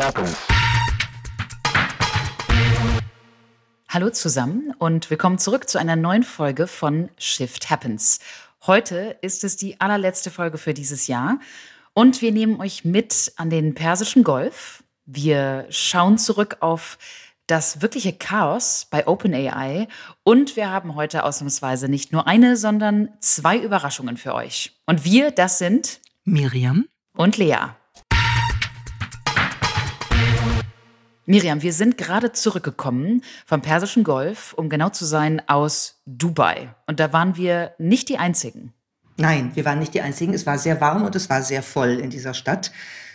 happens. Hallo zusammen und willkommen zurück zu einer neuen Folge von Shift Happens. Heute ist es die allerletzte Folge für dieses Jahr und wir nehmen euch mit an den Persischen Golf. Wir schauen zurück auf das wirkliche Chaos bei OpenAI und wir haben heute ausnahmsweise nicht nur eine, sondern zwei Überraschungen für euch. Und wir, das sind Miriam und Lea. Miriam, wir sind gerade zurückgekommen vom Persischen Golf, um genau zu sein, aus Dubai. Und da waren wir nicht die Einzigen. Nein, wir waren nicht die Einzigen. Es war sehr warm und es war sehr voll in dieser Stadt.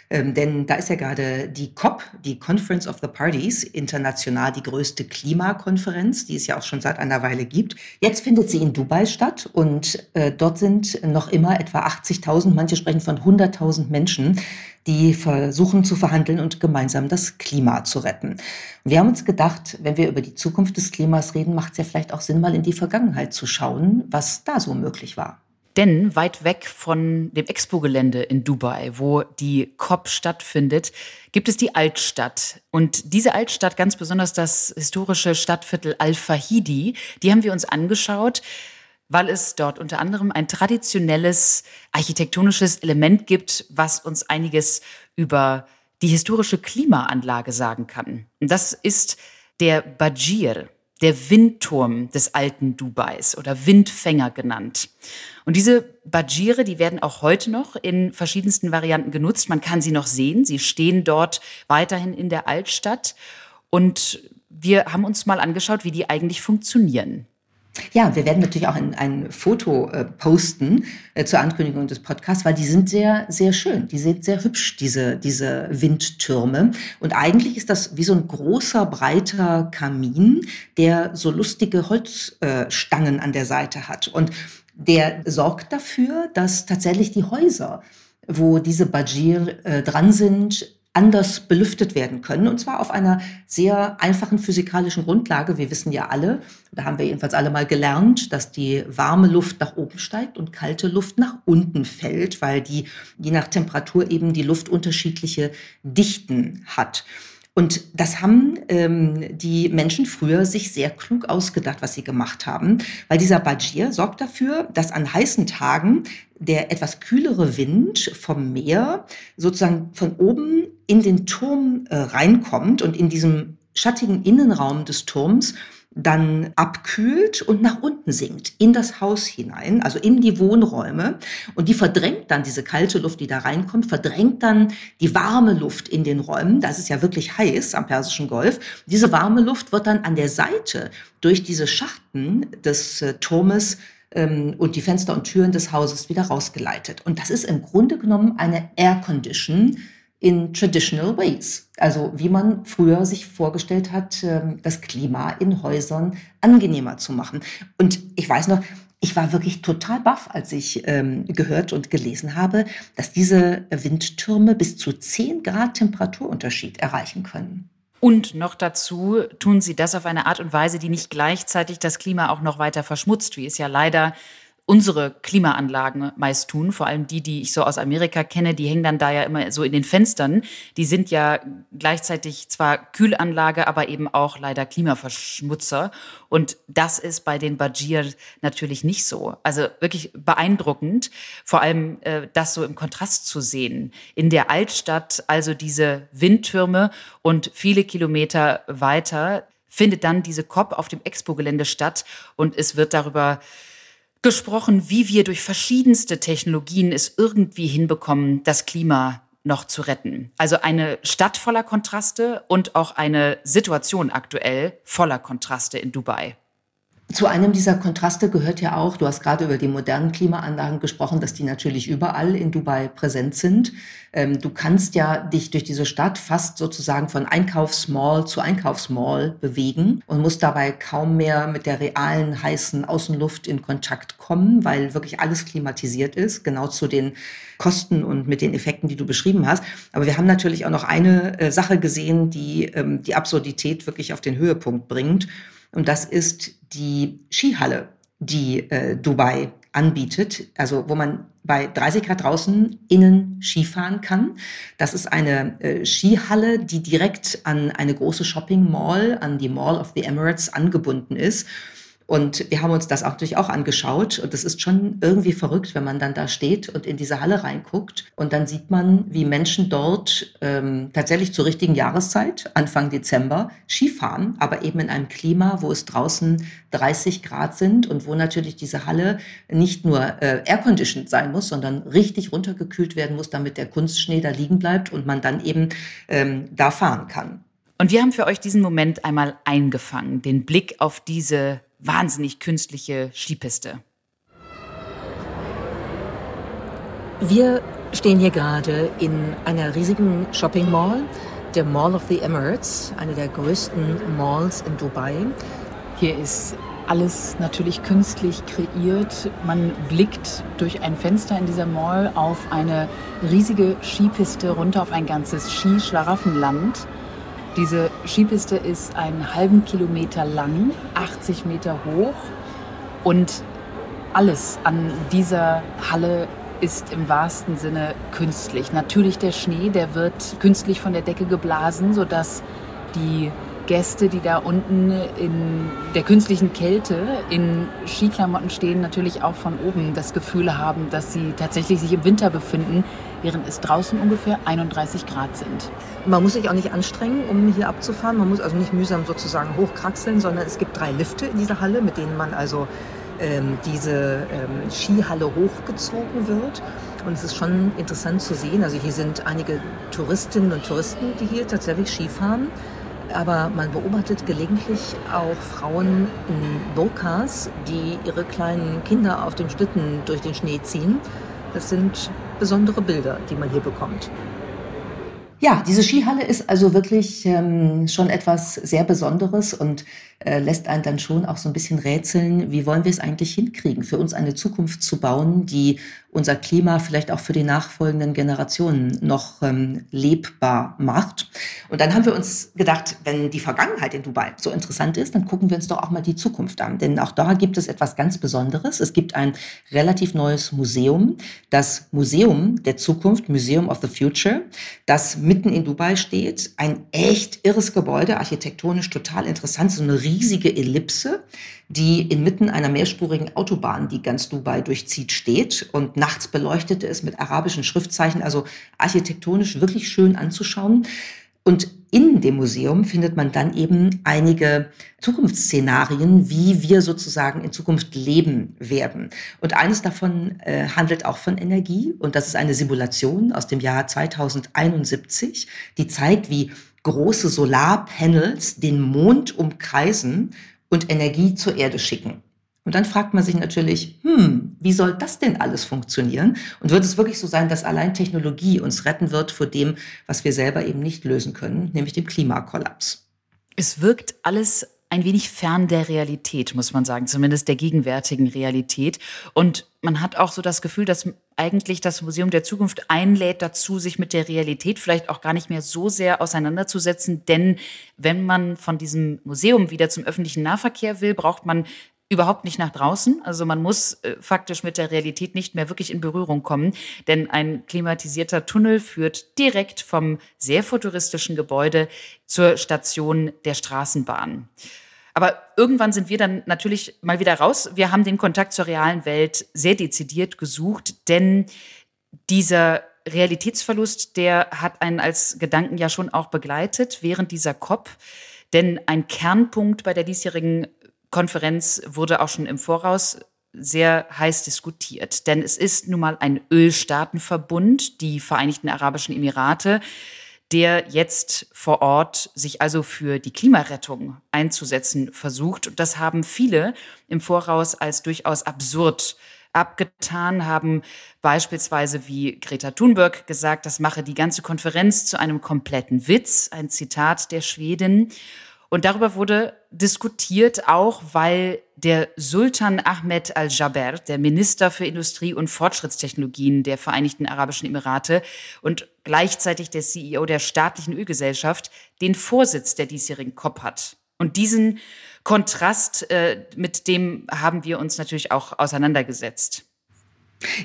Ähm, denn da ist ja gerade die COP, die Conference of the Parties, international die größte Klimakonferenz, die es ja auch schon seit einer Weile gibt. Jetzt findet sie in Dubai statt und äh, dort sind noch immer etwa 80.000, manche sprechen von 100.000 Menschen, die versuchen zu verhandeln und gemeinsam das Klima zu retten. Wir haben uns gedacht, wenn wir über die Zukunft des Klimas reden, macht es ja vielleicht auch Sinn, mal in die Vergangenheit zu schauen, was da so möglich war. Denn weit weg von dem Expo-Gelände in Dubai, wo die COP stattfindet, gibt es die Altstadt. Und diese Altstadt, ganz besonders das historische Stadtviertel Al-Fahidi, die haben wir uns angeschaut, weil es dort unter anderem ein traditionelles architektonisches Element gibt, was uns einiges über die historische Klimaanlage sagen kann. Das ist der Bajir der Windturm des alten Dubais oder Windfänger genannt. Und diese Bajire, die werden auch heute noch in verschiedensten Varianten genutzt. Man kann sie noch sehen. Sie stehen dort weiterhin in der Altstadt. Und wir haben uns mal angeschaut, wie die eigentlich funktionieren. Ja, wir werden natürlich auch ein, ein Foto äh, posten äh, zur Ankündigung des Podcasts, weil die sind sehr, sehr schön. Die sind sehr hübsch, diese, diese Windtürme. Und eigentlich ist das wie so ein großer, breiter Kamin, der so lustige Holzstangen äh, an der Seite hat. Und der sorgt dafür, dass tatsächlich die Häuser, wo diese Bajir äh, dran sind, anders belüftet werden können. Und zwar auf einer sehr einfachen physikalischen Grundlage. Wir wissen ja alle, da haben wir jedenfalls alle mal gelernt, dass die warme Luft nach oben steigt und kalte Luft nach unten fällt, weil die je nach Temperatur eben die Luft unterschiedliche Dichten hat. Und das haben ähm, die Menschen früher sich sehr klug ausgedacht, was sie gemacht haben, weil dieser Bajir sorgt dafür, dass an heißen Tagen der etwas kühlere Wind vom Meer sozusagen von oben in den Turm äh, reinkommt und in diesem schattigen Innenraum des Turms dann abkühlt und nach unten sinkt in das Haus hinein, also in die Wohnräume. Und die verdrängt dann diese kalte Luft, die da reinkommt, verdrängt dann die warme Luft in den Räumen. Das ist ja wirklich heiß am Persischen Golf. Diese warme Luft wird dann an der Seite durch diese Schachten des äh, Turmes ähm, und die Fenster und Türen des Hauses wieder rausgeleitet. Und das ist im Grunde genommen eine Air Condition in traditional ways. Also wie man früher sich vorgestellt hat, ähm, das Klima in Häusern angenehmer zu machen. Und ich weiß noch, ich war wirklich total baff, als ich ähm, gehört und gelesen habe, dass diese Windtürme bis zu 10 Grad Temperaturunterschied erreichen können. Und noch dazu tun sie das auf eine Art und Weise, die nicht gleichzeitig das Klima auch noch weiter verschmutzt, wie es ja leider unsere Klimaanlagen meist tun, vor allem die, die ich so aus Amerika kenne, die hängen dann da ja immer so in den Fenstern. Die sind ja gleichzeitig zwar Kühlanlage, aber eben auch leider Klimaverschmutzer. Und das ist bei den Bajir natürlich nicht so. Also wirklich beeindruckend, vor allem äh, das so im Kontrast zu sehen. In der Altstadt also diese Windtürme und viele Kilometer weiter findet dann diese COP auf dem Expo-Gelände statt und es wird darüber gesprochen, wie wir durch verschiedenste Technologien es irgendwie hinbekommen, das Klima noch zu retten. Also eine Stadt voller Kontraste und auch eine Situation aktuell voller Kontraste in Dubai. Zu einem dieser Kontraste gehört ja auch, du hast gerade über die modernen Klimaanlagen gesprochen, dass die natürlich überall in Dubai präsent sind. Ähm, du kannst ja dich durch diese Stadt fast sozusagen von Einkaufsmall zu Einkaufsmall bewegen und musst dabei kaum mehr mit der realen heißen Außenluft in Kontakt kommen, weil wirklich alles klimatisiert ist, genau zu den Kosten und mit den Effekten, die du beschrieben hast. Aber wir haben natürlich auch noch eine äh, Sache gesehen, die ähm, die Absurdität wirklich auf den Höhepunkt bringt. Und das ist die Skihalle, die äh, Dubai anbietet, also wo man bei 30 Grad draußen innen Skifahren kann. Das ist eine äh, Skihalle, die direkt an eine große Shopping Mall, an die Mall of the Emirates angebunden ist. Und wir haben uns das auch natürlich auch angeschaut. Und das ist schon irgendwie verrückt, wenn man dann da steht und in diese Halle reinguckt. Und dann sieht man, wie Menschen dort ähm, tatsächlich zur richtigen Jahreszeit, Anfang Dezember, Skifahren, aber eben in einem Klima, wo es draußen 30 Grad sind und wo natürlich diese Halle nicht nur äh, airconditioned sein muss, sondern richtig runtergekühlt werden muss, damit der Kunstschnee da liegen bleibt und man dann eben ähm, da fahren kann. Und wir haben für euch diesen Moment einmal eingefangen, den Blick auf diese wahnsinnig künstliche Skipiste. Wir stehen hier gerade in einer riesigen Shopping Mall, der Mall of the Emirates, eine der größten Malls in Dubai. Hier ist alles natürlich künstlich kreiert. Man blickt durch ein Fenster in dieser Mall auf eine riesige Skipiste runter auf ein ganzes Skischlaraffenland. Diese Skipiste ist einen halben Kilometer lang, 80 Meter hoch und alles an dieser Halle ist im wahrsten Sinne künstlich. Natürlich der Schnee, der wird künstlich von der Decke geblasen, sodass die Gäste, die da unten in der künstlichen Kälte in Skiklamotten stehen, natürlich auch von oben das Gefühl haben, dass sie tatsächlich sich im Winter befinden, während es draußen ungefähr 31 Grad sind. Man muss sich auch nicht anstrengen, um hier abzufahren. Man muss also nicht mühsam sozusagen hochkraxeln, sondern es gibt drei Lifte in dieser Halle, mit denen man also ähm, diese ähm, Skihalle hochgezogen wird. Und es ist schon interessant zu sehen. Also hier sind einige Touristinnen und Touristen, die hier tatsächlich Skifahren. Aber man beobachtet gelegentlich auch Frauen in Burkas, die ihre kleinen Kinder auf dem Schlitten durch den Schnee ziehen. Das sind besondere Bilder, die man hier bekommt. Ja, diese Skihalle ist also wirklich ähm, schon etwas sehr Besonderes und äh, lässt einen dann schon auch so ein bisschen rätseln, wie wollen wir es eigentlich hinkriegen, für uns eine Zukunft zu bauen, die unser Klima vielleicht auch für die nachfolgenden Generationen noch ähm, lebbar macht. Und dann haben wir uns gedacht, wenn die Vergangenheit in Dubai so interessant ist, dann gucken wir uns doch auch mal die Zukunft an. Denn auch da gibt es etwas ganz Besonderes. Es gibt ein relativ neues Museum, das Museum der Zukunft, Museum of the Future, das mitten in Dubai steht. Ein echt irres Gebäude, architektonisch total interessant, so eine riesige Ellipse, die inmitten einer mehrspurigen Autobahn, die ganz Dubai durchzieht, steht. Und nachts beleuchtete es mit arabischen Schriftzeichen, also architektonisch wirklich schön anzuschauen. Und in dem Museum findet man dann eben einige Zukunftsszenarien, wie wir sozusagen in Zukunft leben werden. Und eines davon äh, handelt auch von Energie. Und das ist eine Simulation aus dem Jahr 2071, die zeigt, wie große Solarpanels den Mond umkreisen und Energie zur Erde schicken. Und dann fragt man sich natürlich, hm, wie soll das denn alles funktionieren? Und wird es wirklich so sein, dass allein Technologie uns retten wird vor dem, was wir selber eben nicht lösen können, nämlich dem Klimakollaps? Es wirkt alles ein wenig fern der Realität, muss man sagen, zumindest der gegenwärtigen Realität. Und man hat auch so das Gefühl, dass eigentlich das Museum der Zukunft einlädt dazu, sich mit der Realität vielleicht auch gar nicht mehr so sehr auseinanderzusetzen. Denn wenn man von diesem Museum wieder zum öffentlichen Nahverkehr will, braucht man überhaupt nicht nach draußen. Also man muss äh, faktisch mit der Realität nicht mehr wirklich in Berührung kommen, denn ein klimatisierter Tunnel führt direkt vom sehr futuristischen Gebäude zur Station der Straßenbahn. Aber irgendwann sind wir dann natürlich mal wieder raus. Wir haben den Kontakt zur realen Welt sehr dezidiert gesucht, denn dieser Realitätsverlust, der hat einen als Gedanken ja schon auch begleitet während dieser COP. Denn ein Kernpunkt bei der diesjährigen Konferenz wurde auch schon im Voraus sehr heiß diskutiert. Denn es ist nun mal ein Ölstaatenverbund, die Vereinigten Arabischen Emirate, der jetzt vor Ort sich also für die Klimarettung einzusetzen versucht. Und das haben viele im Voraus als durchaus absurd abgetan, haben beispielsweise wie Greta Thunberg gesagt, das mache die ganze Konferenz zu einem kompletten Witz, ein Zitat der Schwedin. Und darüber wurde diskutiert, auch weil der Sultan Ahmed al-Jaber, der Minister für Industrie und Fortschrittstechnologien der Vereinigten Arabischen Emirate und gleichzeitig der CEO der staatlichen Ölgesellschaft, den Vorsitz der diesjährigen COP hat. Und diesen Kontrast, äh, mit dem haben wir uns natürlich auch auseinandergesetzt.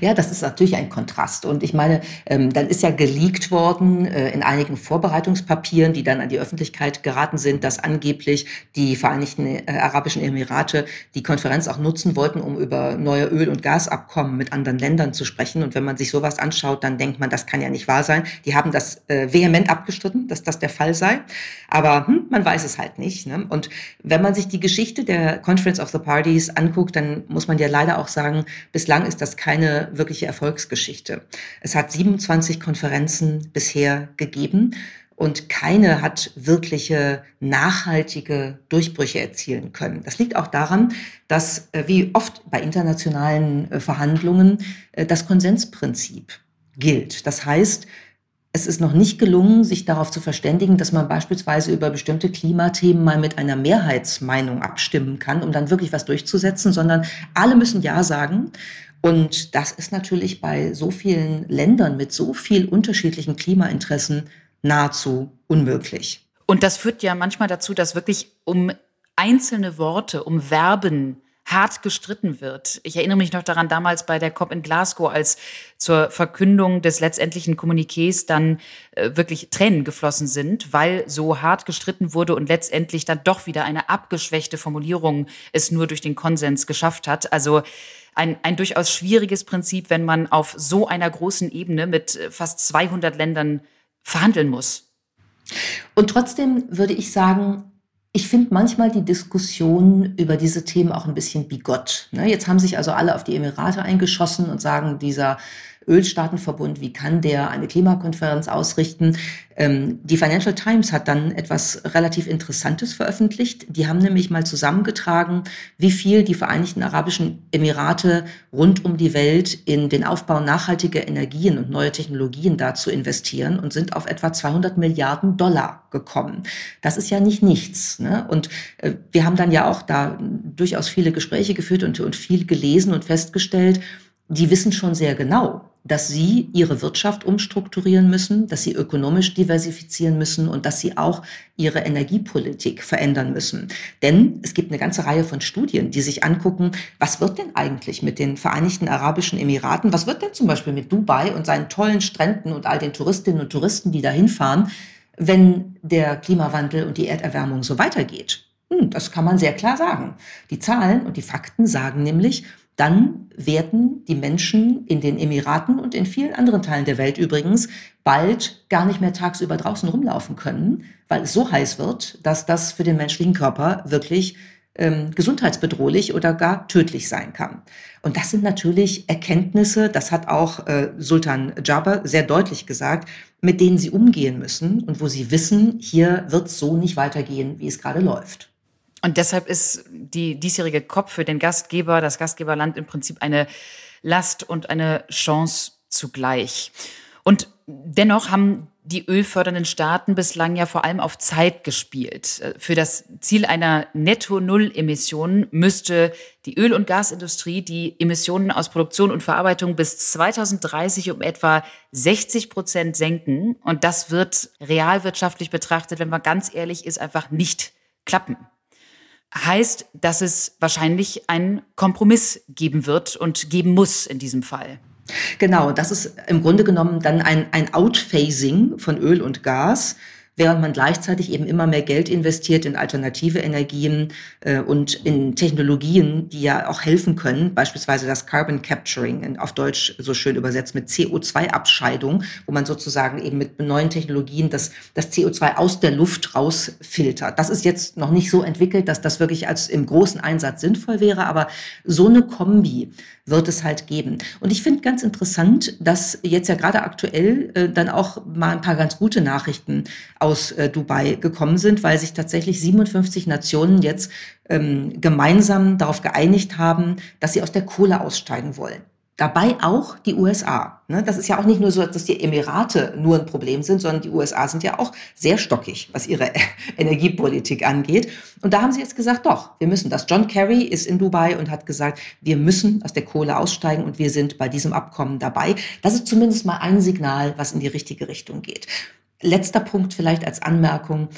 Ja, das ist natürlich ein Kontrast. Und ich meine, ähm, dann ist ja geleakt worden äh, in einigen Vorbereitungspapieren, die dann an die Öffentlichkeit geraten sind, dass angeblich die Vereinigten äh, Arabischen Emirate die Konferenz auch nutzen wollten, um über neue Öl- und Gasabkommen mit anderen Ländern zu sprechen. Und wenn man sich sowas anschaut, dann denkt man, das kann ja nicht wahr sein. Die haben das äh, vehement abgestritten, dass das der Fall sei. Aber hm, man weiß es halt nicht. Ne? Und wenn man sich die Geschichte der Conference of the Parties anguckt, dann muss man ja leider auch sagen, bislang ist das keine wirkliche Erfolgsgeschichte. Es hat 27 Konferenzen bisher gegeben und keine hat wirkliche nachhaltige Durchbrüche erzielen können. Das liegt auch daran, dass äh, wie oft bei internationalen äh, Verhandlungen äh, das Konsensprinzip gilt. Das heißt, es ist noch nicht gelungen, sich darauf zu verständigen, dass man beispielsweise über bestimmte Klimathemen mal mit einer Mehrheitsmeinung abstimmen kann, um dann wirklich was durchzusetzen, sondern alle müssen Ja sagen. Und das ist natürlich bei so vielen Ländern mit so viel unterschiedlichen Klimainteressen nahezu unmöglich. Und das führt ja manchmal dazu, dass wirklich um einzelne Worte, um Verben hart gestritten wird. Ich erinnere mich noch daran, damals bei der COP in Glasgow, als zur Verkündung des letztendlichen Kommuniqués dann äh, wirklich Tränen geflossen sind, weil so hart gestritten wurde und letztendlich dann doch wieder eine abgeschwächte Formulierung es nur durch den Konsens geschafft hat. Also ein, ein durchaus schwieriges Prinzip, wenn man auf so einer großen Ebene mit äh, fast 200 Ländern verhandeln muss. Und trotzdem würde ich sagen, ich finde manchmal die Diskussion über diese Themen auch ein bisschen bigott. Ne? Jetzt haben sich also alle auf die Emirate eingeschossen und sagen, dieser Ölstaatenverbund, wie kann der eine Klimakonferenz ausrichten? Ähm, die Financial Times hat dann etwas relativ Interessantes veröffentlicht. Die haben nämlich mal zusammengetragen, wie viel die Vereinigten Arabischen Emirate rund um die Welt in den Aufbau nachhaltiger Energien und neue Technologien dazu investieren und sind auf etwa 200 Milliarden Dollar gekommen. Das ist ja nicht nichts. Ne? Und äh, wir haben dann ja auch da durchaus viele Gespräche geführt und, und viel gelesen und festgestellt, die wissen schon sehr genau, dass sie ihre Wirtschaft umstrukturieren müssen, dass sie ökonomisch diversifizieren müssen und dass sie auch ihre Energiepolitik verändern müssen. Denn es gibt eine ganze Reihe von Studien, die sich angucken, was wird denn eigentlich mit den Vereinigten Arabischen Emiraten, was wird denn zum Beispiel mit Dubai und seinen tollen Stränden und all den Touristinnen und Touristen, die da hinfahren, wenn der Klimawandel und die Erderwärmung so weitergeht. Hm, das kann man sehr klar sagen. Die Zahlen und die Fakten sagen nämlich, dann werden die Menschen in den Emiraten und in vielen anderen Teilen der Welt übrigens bald gar nicht mehr tagsüber draußen rumlaufen können, weil es so heiß wird, dass das für den menschlichen Körper wirklich ähm, gesundheitsbedrohlich oder gar tödlich sein kann. Und das sind natürlich Erkenntnisse, das hat auch äh, Sultan Jaber sehr deutlich gesagt, mit denen sie umgehen müssen und wo sie wissen, hier wird es so nicht weitergehen, wie es gerade läuft. Und deshalb ist die diesjährige COP für den Gastgeber, das Gastgeberland im Prinzip eine Last und eine Chance zugleich. Und dennoch haben die ölfördernden Staaten bislang ja vor allem auf Zeit gespielt. Für das Ziel einer Netto-Null-Emission müsste die Öl- und Gasindustrie die Emissionen aus Produktion und Verarbeitung bis 2030 um etwa 60 Prozent senken. Und das wird realwirtschaftlich betrachtet, wenn man ganz ehrlich ist, einfach nicht klappen heißt, dass es wahrscheinlich einen Kompromiss geben wird und geben muss in diesem Fall. Genau, das ist im Grunde genommen dann ein, ein Outphasing von Öl und Gas während man gleichzeitig eben immer mehr Geld investiert in alternative Energien äh, und in Technologien, die ja auch helfen können, beispielsweise das Carbon Capturing, in, auf Deutsch so schön übersetzt mit CO2-Abscheidung, wo man sozusagen eben mit neuen Technologien das, das CO2 aus der Luft rausfiltert. Das ist jetzt noch nicht so entwickelt, dass das wirklich als im großen Einsatz sinnvoll wäre, aber so eine Kombi wird es halt geben. Und ich finde ganz interessant, dass jetzt ja gerade aktuell äh, dann auch mal ein paar ganz gute Nachrichten aus äh, Dubai gekommen sind, weil sich tatsächlich 57 Nationen jetzt ähm, gemeinsam darauf geeinigt haben, dass sie aus der Kohle aussteigen wollen. Dabei auch die USA. Ne? Das ist ja auch nicht nur so, dass die Emirate nur ein Problem sind, sondern die USA sind ja auch sehr stockig, was ihre Energiepolitik angeht. Und da haben sie jetzt gesagt, doch, wir müssen das. John Kerry ist in Dubai und hat gesagt, wir müssen aus der Kohle aussteigen und wir sind bei diesem Abkommen dabei. Das ist zumindest mal ein Signal, was in die richtige Richtung geht. Letzter Punkt vielleicht als Anmerkung.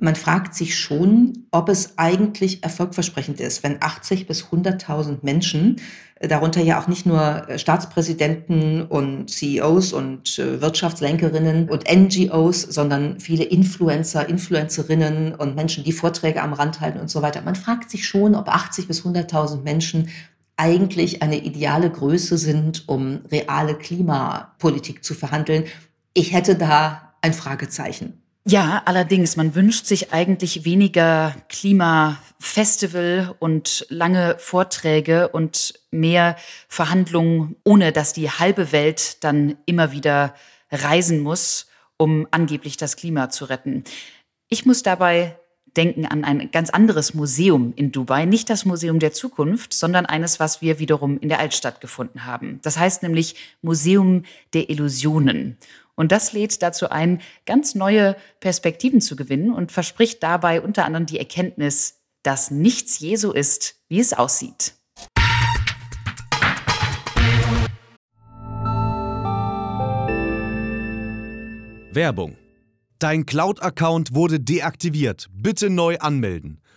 Man fragt sich schon, ob es eigentlich erfolgversprechend ist, wenn 80 bis 100.000 Menschen, äh, darunter ja auch nicht nur äh, Staatspräsidenten und CEOs und äh, Wirtschaftslenkerinnen und NGOs, sondern viele Influencer, Influencerinnen und Menschen, die Vorträge am Rand halten und so weiter. Man fragt sich schon, ob 80 bis 100.000 Menschen eigentlich eine ideale Größe sind, um reale Klimapolitik zu verhandeln. Ich hätte da ein Fragezeichen. Ja, allerdings, man wünscht sich eigentlich weniger Klimafestival und lange Vorträge und mehr Verhandlungen, ohne dass die halbe Welt dann immer wieder reisen muss, um angeblich das Klima zu retten. Ich muss dabei denken an ein ganz anderes Museum in Dubai, nicht das Museum der Zukunft, sondern eines, was wir wiederum in der Altstadt gefunden haben. Das heißt nämlich Museum der Illusionen. Und das lädt dazu ein, ganz neue Perspektiven zu gewinnen und verspricht dabei unter anderem die Erkenntnis, dass nichts je so ist, wie es aussieht. Werbung. Dein Cloud-Account wurde deaktiviert. Bitte neu anmelden.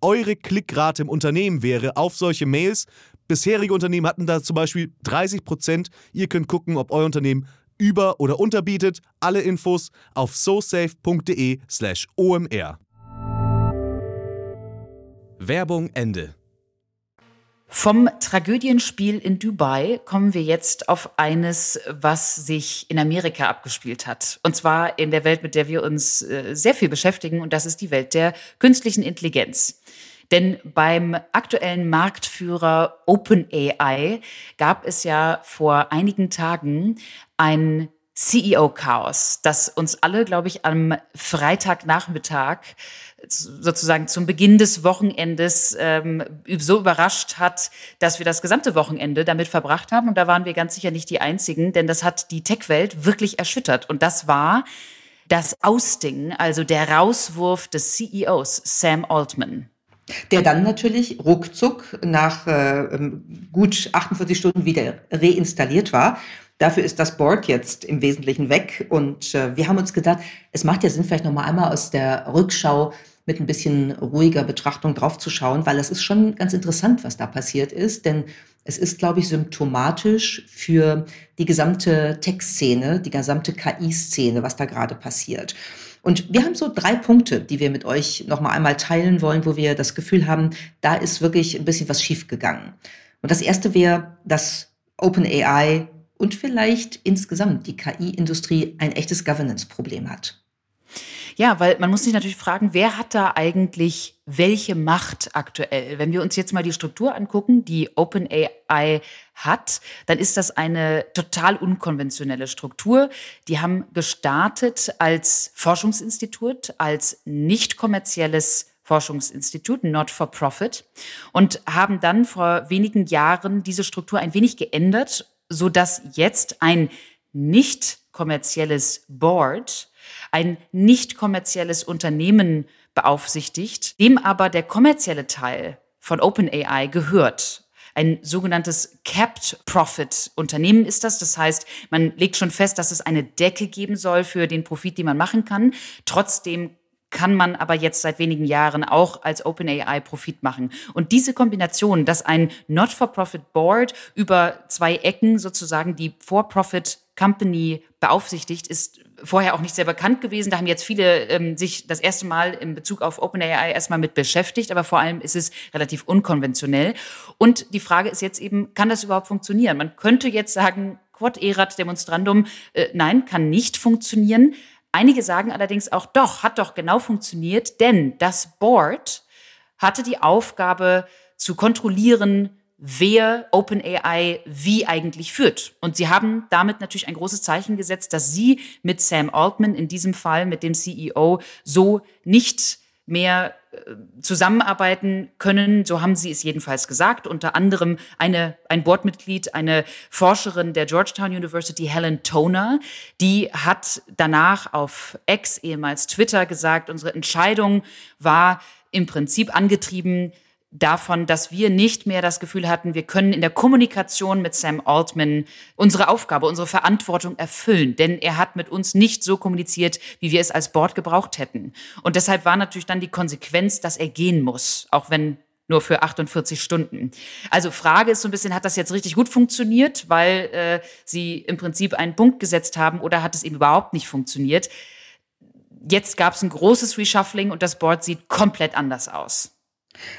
eure Klickrate im Unternehmen wäre auf solche Mails. Bisherige Unternehmen hatten da zum Beispiel 30 Prozent. Ihr könnt gucken, ob euer Unternehmen über- oder unterbietet. Alle Infos auf sosafe.de/slash omr. Werbung Ende. Vom Tragödienspiel in Dubai kommen wir jetzt auf eines, was sich in Amerika abgespielt hat. Und zwar in der Welt, mit der wir uns äh, sehr viel beschäftigen, und das ist die Welt der künstlichen Intelligenz. Denn beim aktuellen Marktführer OpenAI gab es ja vor einigen Tagen ein CEO-Chaos, das uns alle, glaube ich, am Freitagnachmittag sozusagen zum Beginn des Wochenendes ähm, so überrascht hat, dass wir das gesamte Wochenende damit verbracht haben. Und da waren wir ganz sicher nicht die Einzigen, denn das hat die Tech-Welt wirklich erschüttert. Und das war das Ausding, also der Rauswurf des CEOs Sam Altman. Der dann natürlich ruckzuck nach äh, ähm, gut 48 Stunden wieder reinstalliert war. Dafür ist das Board jetzt im Wesentlichen weg. Und äh, wir haben uns gedacht, es macht ja Sinn, vielleicht noch mal einmal aus der Rückschau mit ein bisschen ruhiger Betrachtung draufzuschauen, weil es ist schon ganz interessant, was da passiert ist, denn es ist, glaube ich, symptomatisch für die gesamte Tech-Szene, die gesamte KI-Szene, was da gerade passiert. Und wir haben so drei Punkte, die wir mit euch noch mal einmal teilen wollen, wo wir das Gefühl haben, da ist wirklich ein bisschen was schiefgegangen. Und das erste wäre, dass OpenAI und vielleicht insgesamt die KI-Industrie ein echtes Governance-Problem hat. Ja, weil man muss sich natürlich fragen, wer hat da eigentlich welche Macht aktuell? Wenn wir uns jetzt mal die Struktur angucken, die OpenAI hat, dann ist das eine total unkonventionelle Struktur. Die haben gestartet als Forschungsinstitut, als nicht kommerzielles Forschungsinstitut, not for profit, und haben dann vor wenigen Jahren diese Struktur ein wenig geändert, so dass jetzt ein nicht kommerzielles Board ein nicht kommerzielles Unternehmen beaufsichtigt, dem aber der kommerzielle Teil von OpenAI gehört. Ein sogenanntes Capped Profit Unternehmen ist das. Das heißt, man legt schon fest, dass es eine Decke geben soll für den Profit, den man machen kann. Trotzdem kann man aber jetzt seit wenigen Jahren auch als OpenAI Profit machen. Und diese Kombination, dass ein Not-for-Profit Board über zwei Ecken sozusagen die For-Profit Company beaufsichtigt, ist vorher auch nicht sehr bekannt gewesen. Da haben jetzt viele ähm, sich das erste Mal in Bezug auf OpenAI erstmal mit beschäftigt, aber vor allem ist es relativ unkonventionell. Und die Frage ist jetzt eben, kann das überhaupt funktionieren? Man könnte jetzt sagen, quod erat demonstrandum, äh, nein, kann nicht funktionieren. Einige sagen allerdings auch doch, hat doch genau funktioniert, denn das Board hatte die Aufgabe zu kontrollieren, wer OpenAI wie eigentlich führt. Und sie haben damit natürlich ein großes Zeichen gesetzt, dass sie mit Sam Altman, in diesem Fall mit dem CEO, so nicht mehr äh, zusammenarbeiten können. So haben sie es jedenfalls gesagt. Unter anderem eine, ein Boardmitglied, eine Forscherin der Georgetown University, Helen Toner, die hat danach auf X, ehemals Twitter, gesagt, unsere Entscheidung war im Prinzip angetrieben davon, dass wir nicht mehr das Gefühl hatten, wir können in der Kommunikation mit Sam Altman unsere Aufgabe, unsere Verantwortung erfüllen. Denn er hat mit uns nicht so kommuniziert, wie wir es als Board gebraucht hätten. Und deshalb war natürlich dann die Konsequenz, dass er gehen muss, auch wenn nur für 48 Stunden. Also Frage ist so ein bisschen, hat das jetzt richtig gut funktioniert, weil äh, sie im Prinzip einen Punkt gesetzt haben oder hat es eben überhaupt nicht funktioniert? Jetzt gab es ein großes Reshuffling und das Board sieht komplett anders aus.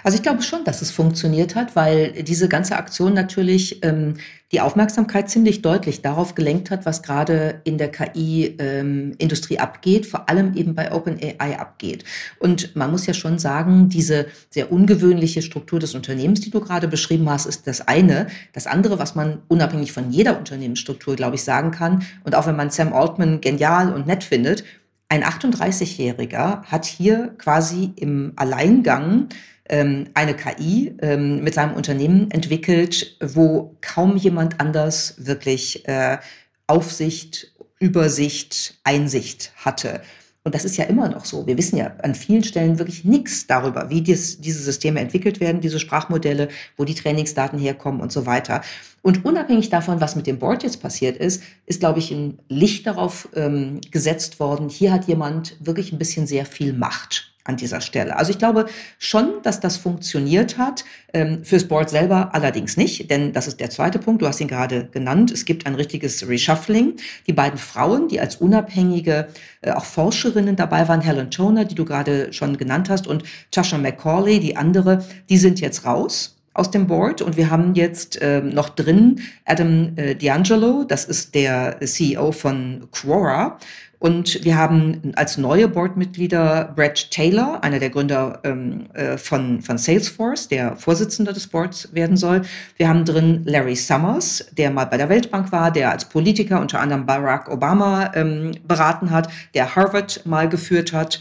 Also ich glaube schon, dass es funktioniert hat, weil diese ganze Aktion natürlich ähm, die Aufmerksamkeit ziemlich deutlich darauf gelenkt hat, was gerade in der KI-Industrie ähm, abgeht, vor allem eben bei OpenAI abgeht. Und man muss ja schon sagen, diese sehr ungewöhnliche Struktur des Unternehmens, die du gerade beschrieben hast, ist das eine. Das andere, was man unabhängig von jeder Unternehmensstruktur, glaube ich, sagen kann, und auch wenn man Sam Altman genial und nett findet, ein 38-Jähriger hat hier quasi im Alleingang eine KI ähm, mit seinem Unternehmen entwickelt, wo kaum jemand anders wirklich äh, Aufsicht, Übersicht, Einsicht hatte. Und das ist ja immer noch so. Wir wissen ja an vielen Stellen wirklich nichts darüber, wie dies, diese Systeme entwickelt werden, diese Sprachmodelle, wo die Trainingsdaten herkommen und so weiter. Und unabhängig davon, was mit dem Board jetzt passiert ist, ist, glaube ich, ein Licht darauf ähm, gesetzt worden. Hier hat jemand wirklich ein bisschen sehr viel Macht an dieser Stelle. Also ich glaube schon, dass das funktioniert hat. Ähm, fürs Board selber allerdings nicht, denn das ist der zweite Punkt. Du hast ihn gerade genannt. Es gibt ein richtiges Reshuffling. Die beiden Frauen, die als unabhängige äh, auch Forscherinnen dabei waren, Helen Toner, die du gerade schon genannt hast, und Tasha McCauley, die andere, die sind jetzt raus aus dem Board und wir haben jetzt äh, noch drin Adam äh, D'Angelo, das ist der CEO von Quora und wir haben als neue Boardmitglieder Brad Taylor, einer der Gründer ähm, äh, von, von Salesforce, der Vorsitzender des Boards werden soll. Wir haben drin Larry Summers, der mal bei der Weltbank war, der als Politiker unter anderem Barack Obama ähm, beraten hat, der Harvard mal geführt hat.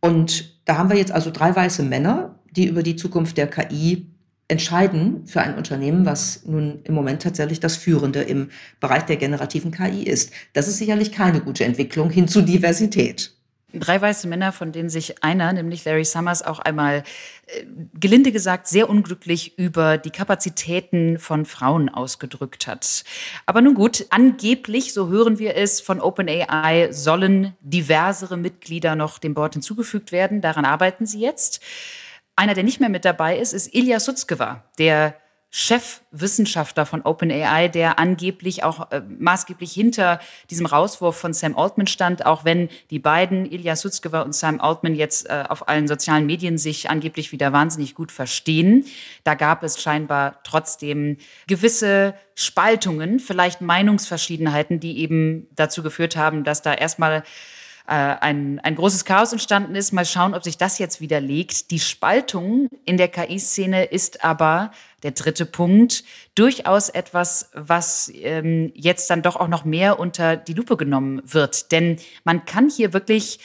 Und da haben wir jetzt also drei weiße Männer, die über die Zukunft der KI entscheiden für ein Unternehmen, was nun im Moment tatsächlich das Führende im Bereich der generativen KI ist. Das ist sicherlich keine gute Entwicklung hin zu Diversität. Drei weiße Männer, von denen sich einer, nämlich Larry Summers, auch einmal äh, gelinde gesagt sehr unglücklich über die Kapazitäten von Frauen ausgedrückt hat. Aber nun gut, angeblich, so hören wir es von OpenAI, sollen diversere Mitglieder noch dem Board hinzugefügt werden. Daran arbeiten sie jetzt. Einer, der nicht mehr mit dabei ist, ist Ilya Sutskever, der Chefwissenschaftler von OpenAI, der angeblich auch äh, maßgeblich hinter diesem Rauswurf von Sam Altman stand, auch wenn die beiden, Ilya Sutskever und Sam Altman, jetzt äh, auf allen sozialen Medien sich angeblich wieder wahnsinnig gut verstehen. Da gab es scheinbar trotzdem gewisse Spaltungen, vielleicht Meinungsverschiedenheiten, die eben dazu geführt haben, dass da erstmal äh, ein, ein großes Chaos entstanden ist. Mal schauen, ob sich das jetzt widerlegt. Die Spaltung in der KI-Szene ist aber der dritte Punkt durchaus etwas, was ähm, jetzt dann doch auch noch mehr unter die Lupe genommen wird. Denn man kann hier wirklich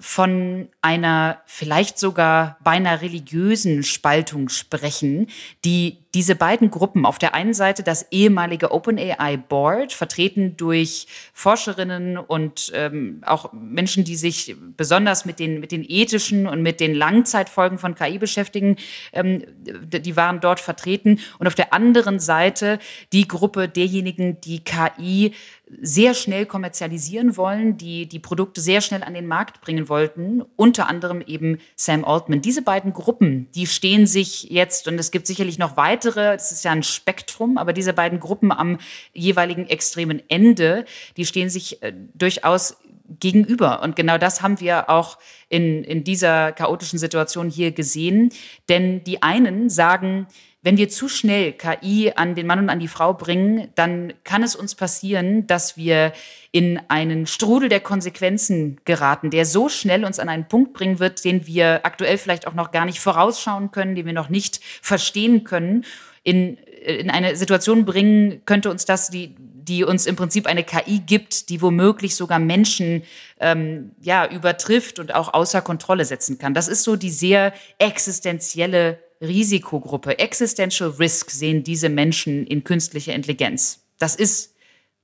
von einer vielleicht sogar beinahe religiösen Spaltung sprechen, die diese beiden Gruppen, auf der einen Seite das ehemalige OpenAI Board, vertreten durch Forscherinnen und ähm, auch Menschen, die sich besonders mit den, mit den ethischen und mit den Langzeitfolgen von KI beschäftigen, ähm, die waren dort vertreten. Und auf der anderen Seite die Gruppe derjenigen, die KI sehr schnell kommerzialisieren wollen, die die Produkte sehr schnell an den Markt bringen wollten, unter anderem eben Sam Altman. Diese beiden Gruppen, die stehen sich jetzt, und es gibt sicherlich noch weitere, es ist ja ein Spektrum, aber diese beiden Gruppen am jeweiligen extremen Ende, die stehen sich äh, durchaus gegenüber. Und genau das haben wir auch in, in dieser chaotischen Situation hier gesehen. Denn die einen sagen, wenn wir zu schnell KI an den Mann und an die Frau bringen, dann kann es uns passieren, dass wir in einen Strudel der Konsequenzen geraten, der so schnell uns an einen Punkt bringen wird, den wir aktuell vielleicht auch noch gar nicht vorausschauen können, den wir noch nicht verstehen können. In, in eine Situation bringen könnte uns das, die, die uns im Prinzip eine KI gibt, die womöglich sogar Menschen ähm, ja, übertrifft und auch außer Kontrolle setzen kann. Das ist so die sehr existenzielle Risikogruppe, Existential Risk sehen diese Menschen in künstlicher Intelligenz. Das ist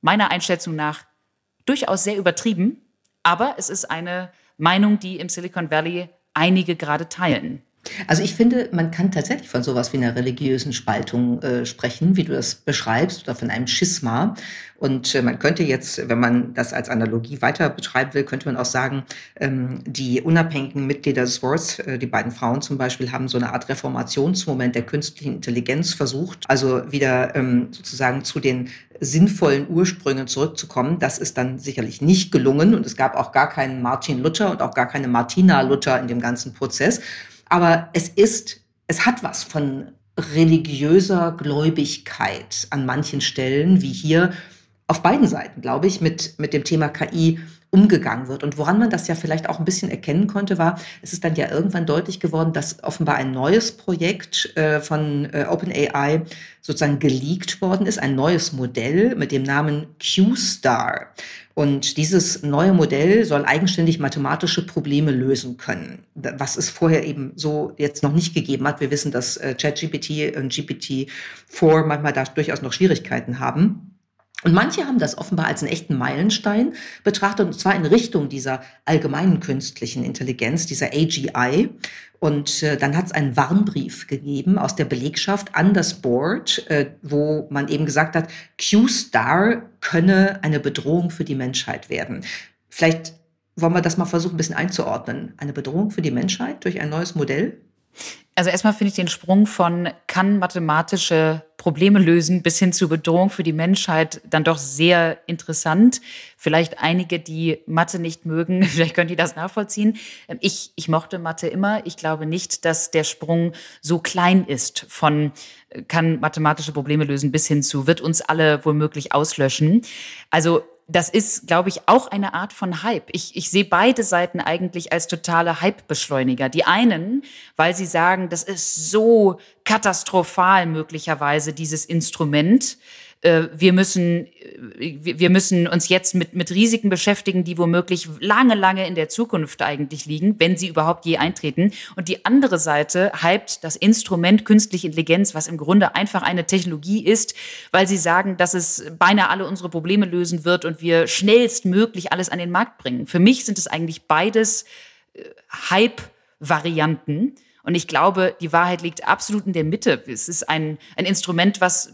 meiner Einschätzung nach durchaus sehr übertrieben, aber es ist eine Meinung, die im Silicon Valley einige gerade teilen. Also ich finde, man kann tatsächlich von sowas wie einer religiösen Spaltung äh, sprechen, wie du das beschreibst, oder von einem Schisma. Und äh, man könnte jetzt, wenn man das als Analogie weiter betreiben will, könnte man auch sagen, ähm, die unabhängigen Mitglieder des Boards, äh, die beiden Frauen zum Beispiel, haben so eine Art Reformationsmoment der künstlichen Intelligenz versucht, also wieder ähm, sozusagen zu den sinnvollen Ursprüngen zurückzukommen. Das ist dann sicherlich nicht gelungen und es gab auch gar keinen Martin Luther und auch gar keine Martina Luther in dem ganzen Prozess. Aber es ist, es hat was von religiöser Gläubigkeit an manchen Stellen, wie hier auf beiden Seiten, glaube ich, mit, mit dem Thema KI umgegangen wird. Und woran man das ja vielleicht auch ein bisschen erkennen konnte, war, es ist dann ja irgendwann deutlich geworden, dass offenbar ein neues Projekt äh, von äh, OpenAI sozusagen geleakt worden ist, ein neues Modell mit dem Namen QStar. Und dieses neue Modell soll eigenständig mathematische Probleme lösen können, was es vorher eben so jetzt noch nicht gegeben hat. Wir wissen, dass äh, ChatGPT und GPT-4 manchmal da durchaus noch Schwierigkeiten haben. Und manche haben das offenbar als einen echten Meilenstein betrachtet, und zwar in Richtung dieser allgemeinen künstlichen Intelligenz, dieser AGI. Und äh, dann hat es einen Warnbrief gegeben aus der Belegschaft an das Board, äh, wo man eben gesagt hat, Q-Star könne eine Bedrohung für die Menschheit werden. Vielleicht wollen wir das mal versuchen, ein bisschen einzuordnen. Eine Bedrohung für die Menschheit durch ein neues Modell? Also erstmal finde ich den Sprung von kann mathematische Probleme lösen bis hin zur Bedrohung für die Menschheit dann doch sehr interessant. Vielleicht einige, die Mathe nicht mögen, vielleicht können die das nachvollziehen. Ich, ich mochte Mathe immer. Ich glaube nicht, dass der Sprung so klein ist von kann mathematische Probleme lösen bis hin zu wird uns alle womöglich auslöschen. Also das ist, glaube ich, auch eine Art von Hype. Ich, ich sehe beide Seiten eigentlich als totale Hype-Beschleuniger. Die einen, weil sie sagen, das ist so katastrophal möglicherweise, dieses Instrument. Äh, wir müssen, äh, wir müssen uns jetzt mit, mit Risiken beschäftigen, die womöglich lange, lange in der Zukunft eigentlich liegen, wenn sie überhaupt je eintreten. Und die andere Seite hypt das Instrument künstliche Intelligenz, was im Grunde einfach eine Technologie ist, weil sie sagen, dass es beinahe alle unsere Probleme lösen wird und wir schnellstmöglich alles an den Markt bringen. Für mich sind es eigentlich beides äh, Hype-Varianten. Und ich glaube, die Wahrheit liegt absolut in der Mitte. Es ist ein, ein Instrument, was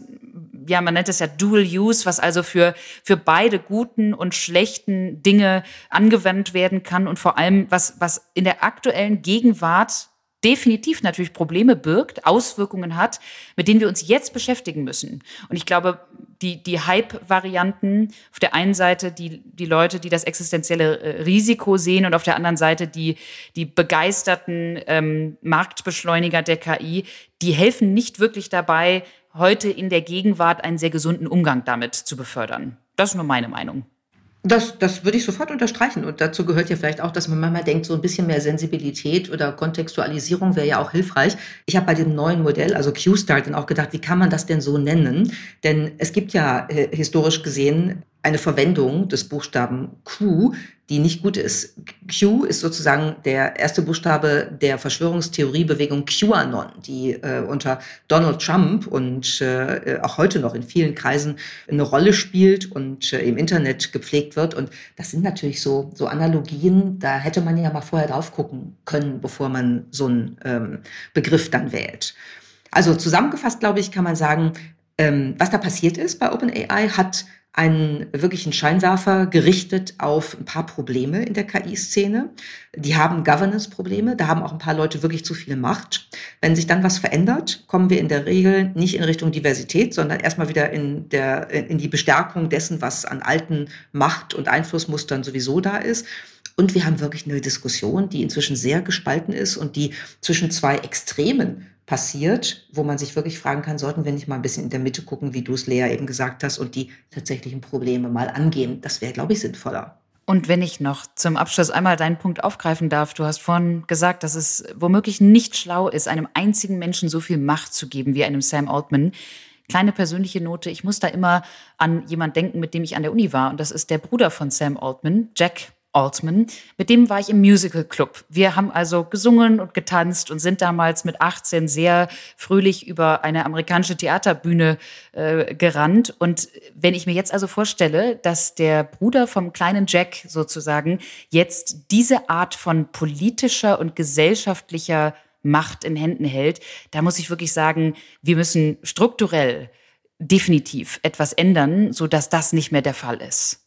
ja, man nennt es ja Dual Use, was also für, für beide guten und schlechten Dinge angewendet werden kann und vor allem, was, was in der aktuellen Gegenwart definitiv natürlich Probleme birgt, Auswirkungen hat, mit denen wir uns jetzt beschäftigen müssen. Und ich glaube, die, die Hype-Varianten, auf der einen Seite die, die Leute, die das existenzielle äh, Risiko sehen und auf der anderen Seite die, die begeisterten ähm, Marktbeschleuniger der KI, die helfen nicht wirklich dabei, heute in der Gegenwart einen sehr gesunden Umgang damit zu befördern. Das ist nur meine Meinung. Das, das würde ich sofort unterstreichen. Und dazu gehört ja vielleicht auch, dass man manchmal denkt, so ein bisschen mehr Sensibilität oder Kontextualisierung wäre ja auch hilfreich. Ich habe bei dem neuen Modell, also Q-Start, dann auch gedacht, wie kann man das denn so nennen? Denn es gibt ja äh, historisch gesehen eine Verwendung des Buchstaben Q, die nicht gut ist. Q ist sozusagen der erste Buchstabe der Verschwörungstheoriebewegung QAnon, die äh, unter Donald Trump und äh, auch heute noch in vielen Kreisen eine Rolle spielt und äh, im Internet gepflegt wird. Und das sind natürlich so, so Analogien, da hätte man ja mal vorher drauf gucken können, bevor man so einen ähm, Begriff dann wählt. Also zusammengefasst, glaube ich, kann man sagen, ähm, was da passiert ist bei OpenAI, hat einen wirklichen Scheinwerfer gerichtet auf ein paar Probleme in der KI-Szene. Die haben Governance-Probleme, da haben auch ein paar Leute wirklich zu viel Macht. Wenn sich dann was verändert, kommen wir in der Regel nicht in Richtung Diversität, sondern erstmal wieder in, der, in die Bestärkung dessen, was an alten Macht- und Einflussmustern sowieso da ist. Und wir haben wirklich eine Diskussion, die inzwischen sehr gespalten ist und die zwischen zwei Extremen passiert, wo man sich wirklich fragen kann, sollten wir nicht mal ein bisschen in der Mitte gucken, wie du es Lea eben gesagt hast, und die tatsächlichen Probleme mal angehen. Das wäre, glaube ich, sinnvoller. Und wenn ich noch zum Abschluss einmal deinen Punkt aufgreifen darf, du hast vorhin gesagt, dass es womöglich nicht schlau ist, einem einzigen Menschen so viel Macht zu geben wie einem Sam Altman. Kleine persönliche Note, ich muss da immer an jemand denken, mit dem ich an der Uni war, und das ist der Bruder von Sam Altman, Jack Altman. Mit dem war ich im Musical Club. Wir haben also gesungen und getanzt und sind damals mit 18 sehr fröhlich über eine amerikanische Theaterbühne äh, gerannt. Und wenn ich mir jetzt also vorstelle, dass der Bruder vom kleinen Jack sozusagen jetzt diese Art von politischer und gesellschaftlicher Macht in Händen hält, da muss ich wirklich sagen, wir müssen strukturell definitiv etwas ändern, sodass das nicht mehr der Fall ist.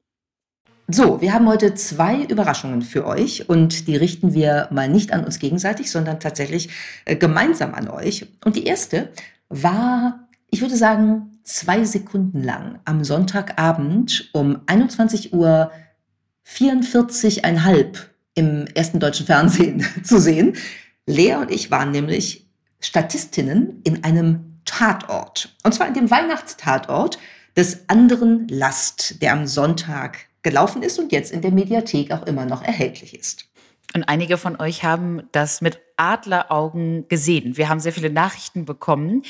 So, wir haben heute zwei Überraschungen für euch und die richten wir mal nicht an uns gegenseitig, sondern tatsächlich äh, gemeinsam an euch. Und die erste war, ich würde sagen, zwei Sekunden lang am Sonntagabend um 21 Uhr 44,5 im ersten deutschen Fernsehen zu sehen. Lea und ich waren nämlich Statistinnen in einem Tatort. Und zwar in dem Weihnachtstatort des anderen Last, der am Sonntag gelaufen ist und jetzt in der Mediathek auch immer noch erhältlich ist. Und einige von euch haben das mit Adleraugen gesehen. Wir haben sehr viele Nachrichten bekommen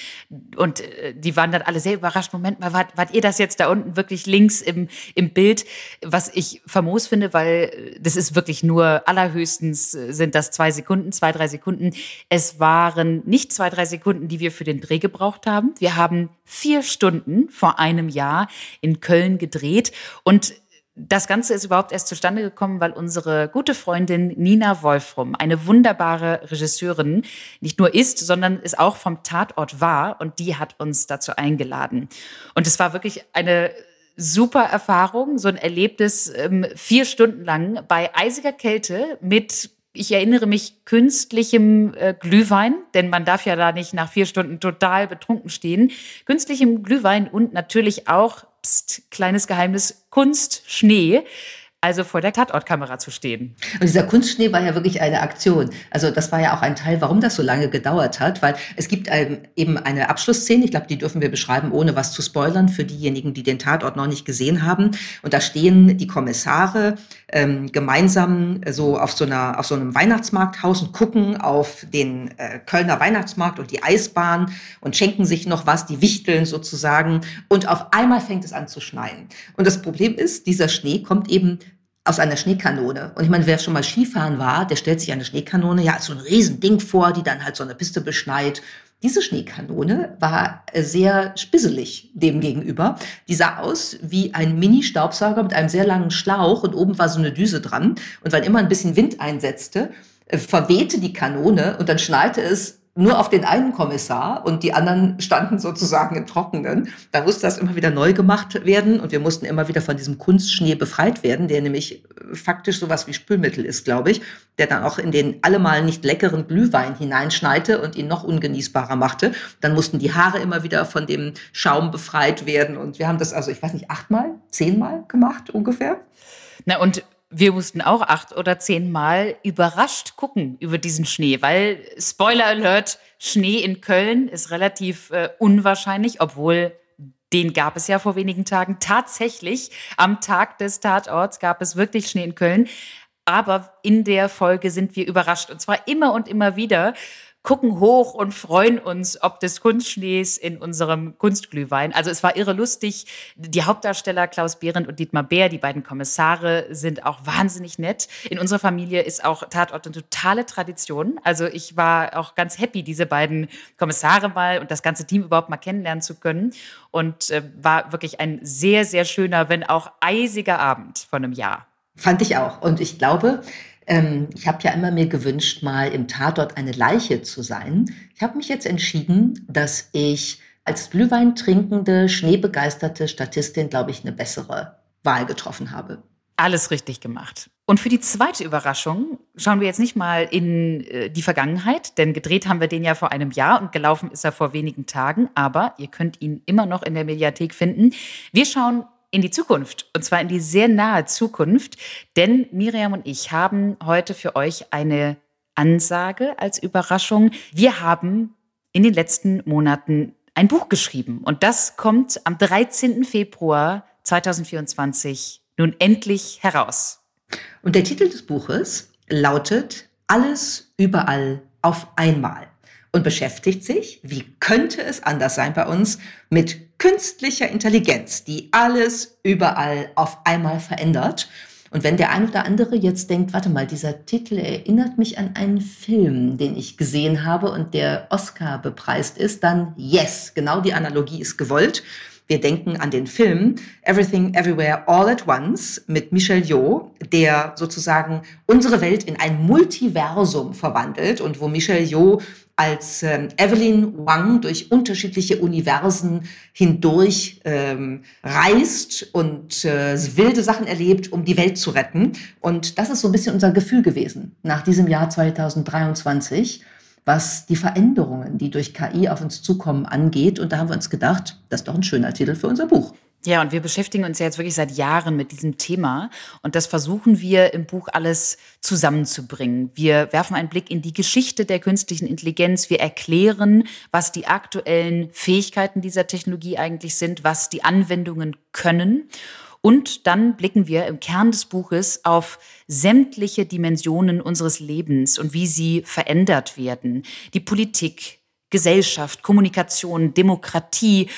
und äh, die waren dann alle sehr überrascht. Moment mal, wart, wart ihr das jetzt da unten wirklich links im, im Bild? Was ich famos finde, weil äh, das ist wirklich nur allerhöchstens äh, sind das zwei Sekunden, zwei, drei Sekunden. Es waren nicht zwei, drei Sekunden, die wir für den Dreh gebraucht haben. Wir haben vier Stunden vor einem Jahr in Köln gedreht und das Ganze ist überhaupt erst zustande gekommen, weil unsere gute Freundin Nina Wolfrum, eine wunderbare Regisseurin, nicht nur ist, sondern es auch vom Tatort war und die hat uns dazu eingeladen. Und es war wirklich eine super Erfahrung, so ein Erlebnis ähm, vier Stunden lang bei eisiger Kälte mit ich erinnere mich künstlichem äh, Glühwein, denn man darf ja da nicht nach vier Stunden total betrunken stehen. Künstlichem Glühwein und natürlich auch Psst, kleines Geheimnis, Kunst, Schnee also vor der Tatortkamera zu stehen. Und dieser Kunstschnee war ja wirklich eine Aktion. Also das war ja auch ein Teil, warum das so lange gedauert hat, weil es gibt eben eine Abschlussszene, ich glaube, die dürfen wir beschreiben, ohne was zu spoilern, für diejenigen, die den Tatort noch nicht gesehen haben. Und da stehen die Kommissare ähm, gemeinsam so auf so, einer, auf so einem Weihnachtsmarkthaus und gucken auf den äh, Kölner Weihnachtsmarkt und die Eisbahn und schenken sich noch was, die wichteln sozusagen. Und auf einmal fängt es an zu schneien. Und das Problem ist, dieser Schnee kommt eben aus einer Schneekanone. Und ich meine, wer schon mal Skifahren war, der stellt sich eine Schneekanone ja als so ein Riesending vor, die dann halt so eine Piste beschneit. Diese Schneekanone war äh, sehr spisselig dem gegenüber. Die sah aus wie ein Mini-Staubsauger mit einem sehr langen Schlauch und oben war so eine Düse dran. Und wenn immer ein bisschen Wind einsetzte, äh, verwehte die Kanone und dann schneite es nur auf den einen Kommissar und die anderen standen sozusagen im Trockenen. Da musste das immer wieder neu gemacht werden und wir mussten immer wieder von diesem Kunstschnee befreit werden, der nämlich äh, faktisch sowas wie Spülmittel ist, glaube ich, der dann auch in den allemal nicht leckeren Glühwein hineinschneite und ihn noch ungenießbarer machte. Dann mussten die Haare immer wieder von dem Schaum befreit werden und wir haben das also, ich weiß nicht, achtmal, zehnmal gemacht ungefähr. Na und wir mussten auch acht oder zehnmal überrascht gucken über diesen Schnee, weil Spoiler Alert, Schnee in Köln ist relativ äh, unwahrscheinlich, obwohl den gab es ja vor wenigen Tagen. Tatsächlich am Tag des Tatorts gab es wirklich Schnee in Köln. Aber in der Folge sind wir überrascht und zwar immer und immer wieder gucken hoch und freuen uns ob des Kunstschnees in unserem Kunstglühwein. Also es war irre lustig. Die Hauptdarsteller Klaus Behrendt und Dietmar Bär, die beiden Kommissare, sind auch wahnsinnig nett. In unserer Familie ist auch Tatort eine totale Tradition. Also ich war auch ganz happy, diese beiden Kommissare mal und das ganze Team überhaupt mal kennenlernen zu können. Und äh, war wirklich ein sehr, sehr schöner, wenn auch eisiger Abend von einem Jahr. Fand ich auch. Und ich glaube, ähm, ich habe ja immer mir gewünscht, mal im Tatort eine Leiche zu sein. Ich habe mich jetzt entschieden, dass ich als Glühwein trinkende, schneebegeisterte Statistin, glaube ich, eine bessere Wahl getroffen habe. Alles richtig gemacht. Und für die zweite Überraschung schauen wir jetzt nicht mal in äh, die Vergangenheit, denn gedreht haben wir den ja vor einem Jahr und gelaufen ist er vor wenigen Tagen, aber ihr könnt ihn immer noch in der Mediathek finden. Wir schauen in die Zukunft und zwar in die sehr nahe Zukunft, denn Miriam und ich haben heute für euch eine Ansage als Überraschung. Wir haben in den letzten Monaten ein Buch geschrieben und das kommt am 13. Februar 2024 nun endlich heraus. Und der Titel des Buches lautet Alles überall auf einmal und beschäftigt sich, wie könnte es anders sein bei uns, mit künstlicher Intelligenz, die alles überall auf einmal verändert. Und wenn der ein oder andere jetzt denkt, warte mal, dieser Titel erinnert mich an einen Film, den ich gesehen habe und der Oscar bepreist ist, dann yes, genau die Analogie ist gewollt. Wir denken an den Film Everything Everywhere All at Once mit Michel Yeoh, der sozusagen unsere Welt in ein Multiversum verwandelt und wo Michel Yeoh als ähm, Evelyn Wang durch unterschiedliche Universen hindurch ähm, reist und äh, wilde Sachen erlebt, um die Welt zu retten. Und das ist so ein bisschen unser Gefühl gewesen nach diesem Jahr 2023 was die Veränderungen, die durch KI auf uns zukommen, angeht. Und da haben wir uns gedacht, das ist doch ein schöner Titel für unser Buch. Ja, und wir beschäftigen uns ja jetzt wirklich seit Jahren mit diesem Thema. Und das versuchen wir im Buch alles zusammenzubringen. Wir werfen einen Blick in die Geschichte der künstlichen Intelligenz. Wir erklären, was die aktuellen Fähigkeiten dieser Technologie eigentlich sind, was die Anwendungen können. Und dann blicken wir im Kern des Buches auf sämtliche Dimensionen unseres Lebens und wie sie verändert werden. Die Politik, Gesellschaft, Kommunikation, Demokratie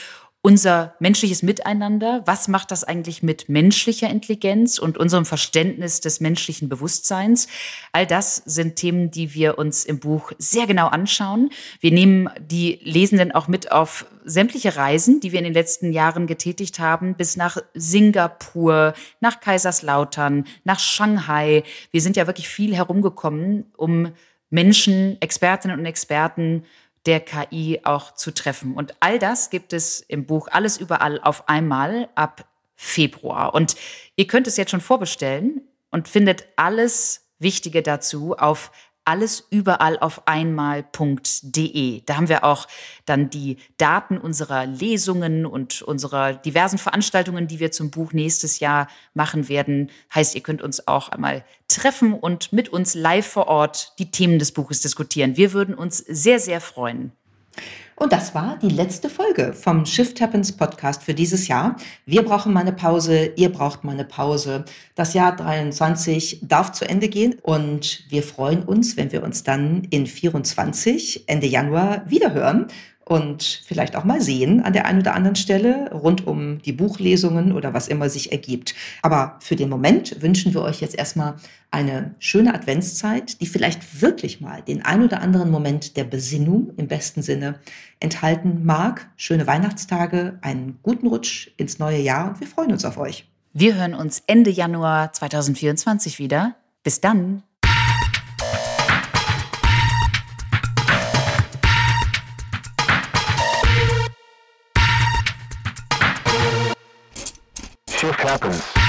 unser menschliches Miteinander, was macht das eigentlich mit menschlicher Intelligenz und unserem Verständnis des menschlichen Bewusstseins? All das sind Themen, die wir uns im Buch sehr genau anschauen. Wir nehmen die Lesenden auch mit auf sämtliche Reisen, die wir in den letzten Jahren getätigt haben, bis nach Singapur, nach Kaiserslautern, nach Shanghai. Wir sind ja wirklich viel herumgekommen, um Menschen, Expertinnen und Experten der KI auch zu treffen. Und all das gibt es im Buch Alles überall auf einmal ab Februar. Und ihr könnt es jetzt schon vorbestellen und findet alles Wichtige dazu auf alles überall auf einmal.de. Da haben wir auch dann die Daten unserer Lesungen und unserer diversen Veranstaltungen, die wir zum Buch nächstes Jahr machen werden. Heißt, ihr könnt uns auch einmal treffen und mit uns live vor Ort die Themen des Buches diskutieren. Wir würden uns sehr, sehr freuen. Und das war die letzte Folge vom Shift Happens Podcast für dieses Jahr. Wir brauchen mal eine Pause, ihr braucht mal eine Pause. Das Jahr 23 darf zu Ende gehen und wir freuen uns, wenn wir uns dann in 24 Ende Januar wiederhören und vielleicht auch mal sehen an der einen oder anderen Stelle rund um die Buchlesungen oder was immer sich ergibt. Aber für den Moment wünschen wir euch jetzt erstmal eine schöne Adventszeit, die vielleicht wirklich mal den ein oder anderen Moment der Besinnung im besten Sinne enthalten mag. Schöne Weihnachtstage, einen guten Rutsch ins neue Jahr und wir freuen uns auf euch. Wir hören uns Ende Januar 2024 wieder. Bis dann. Happens.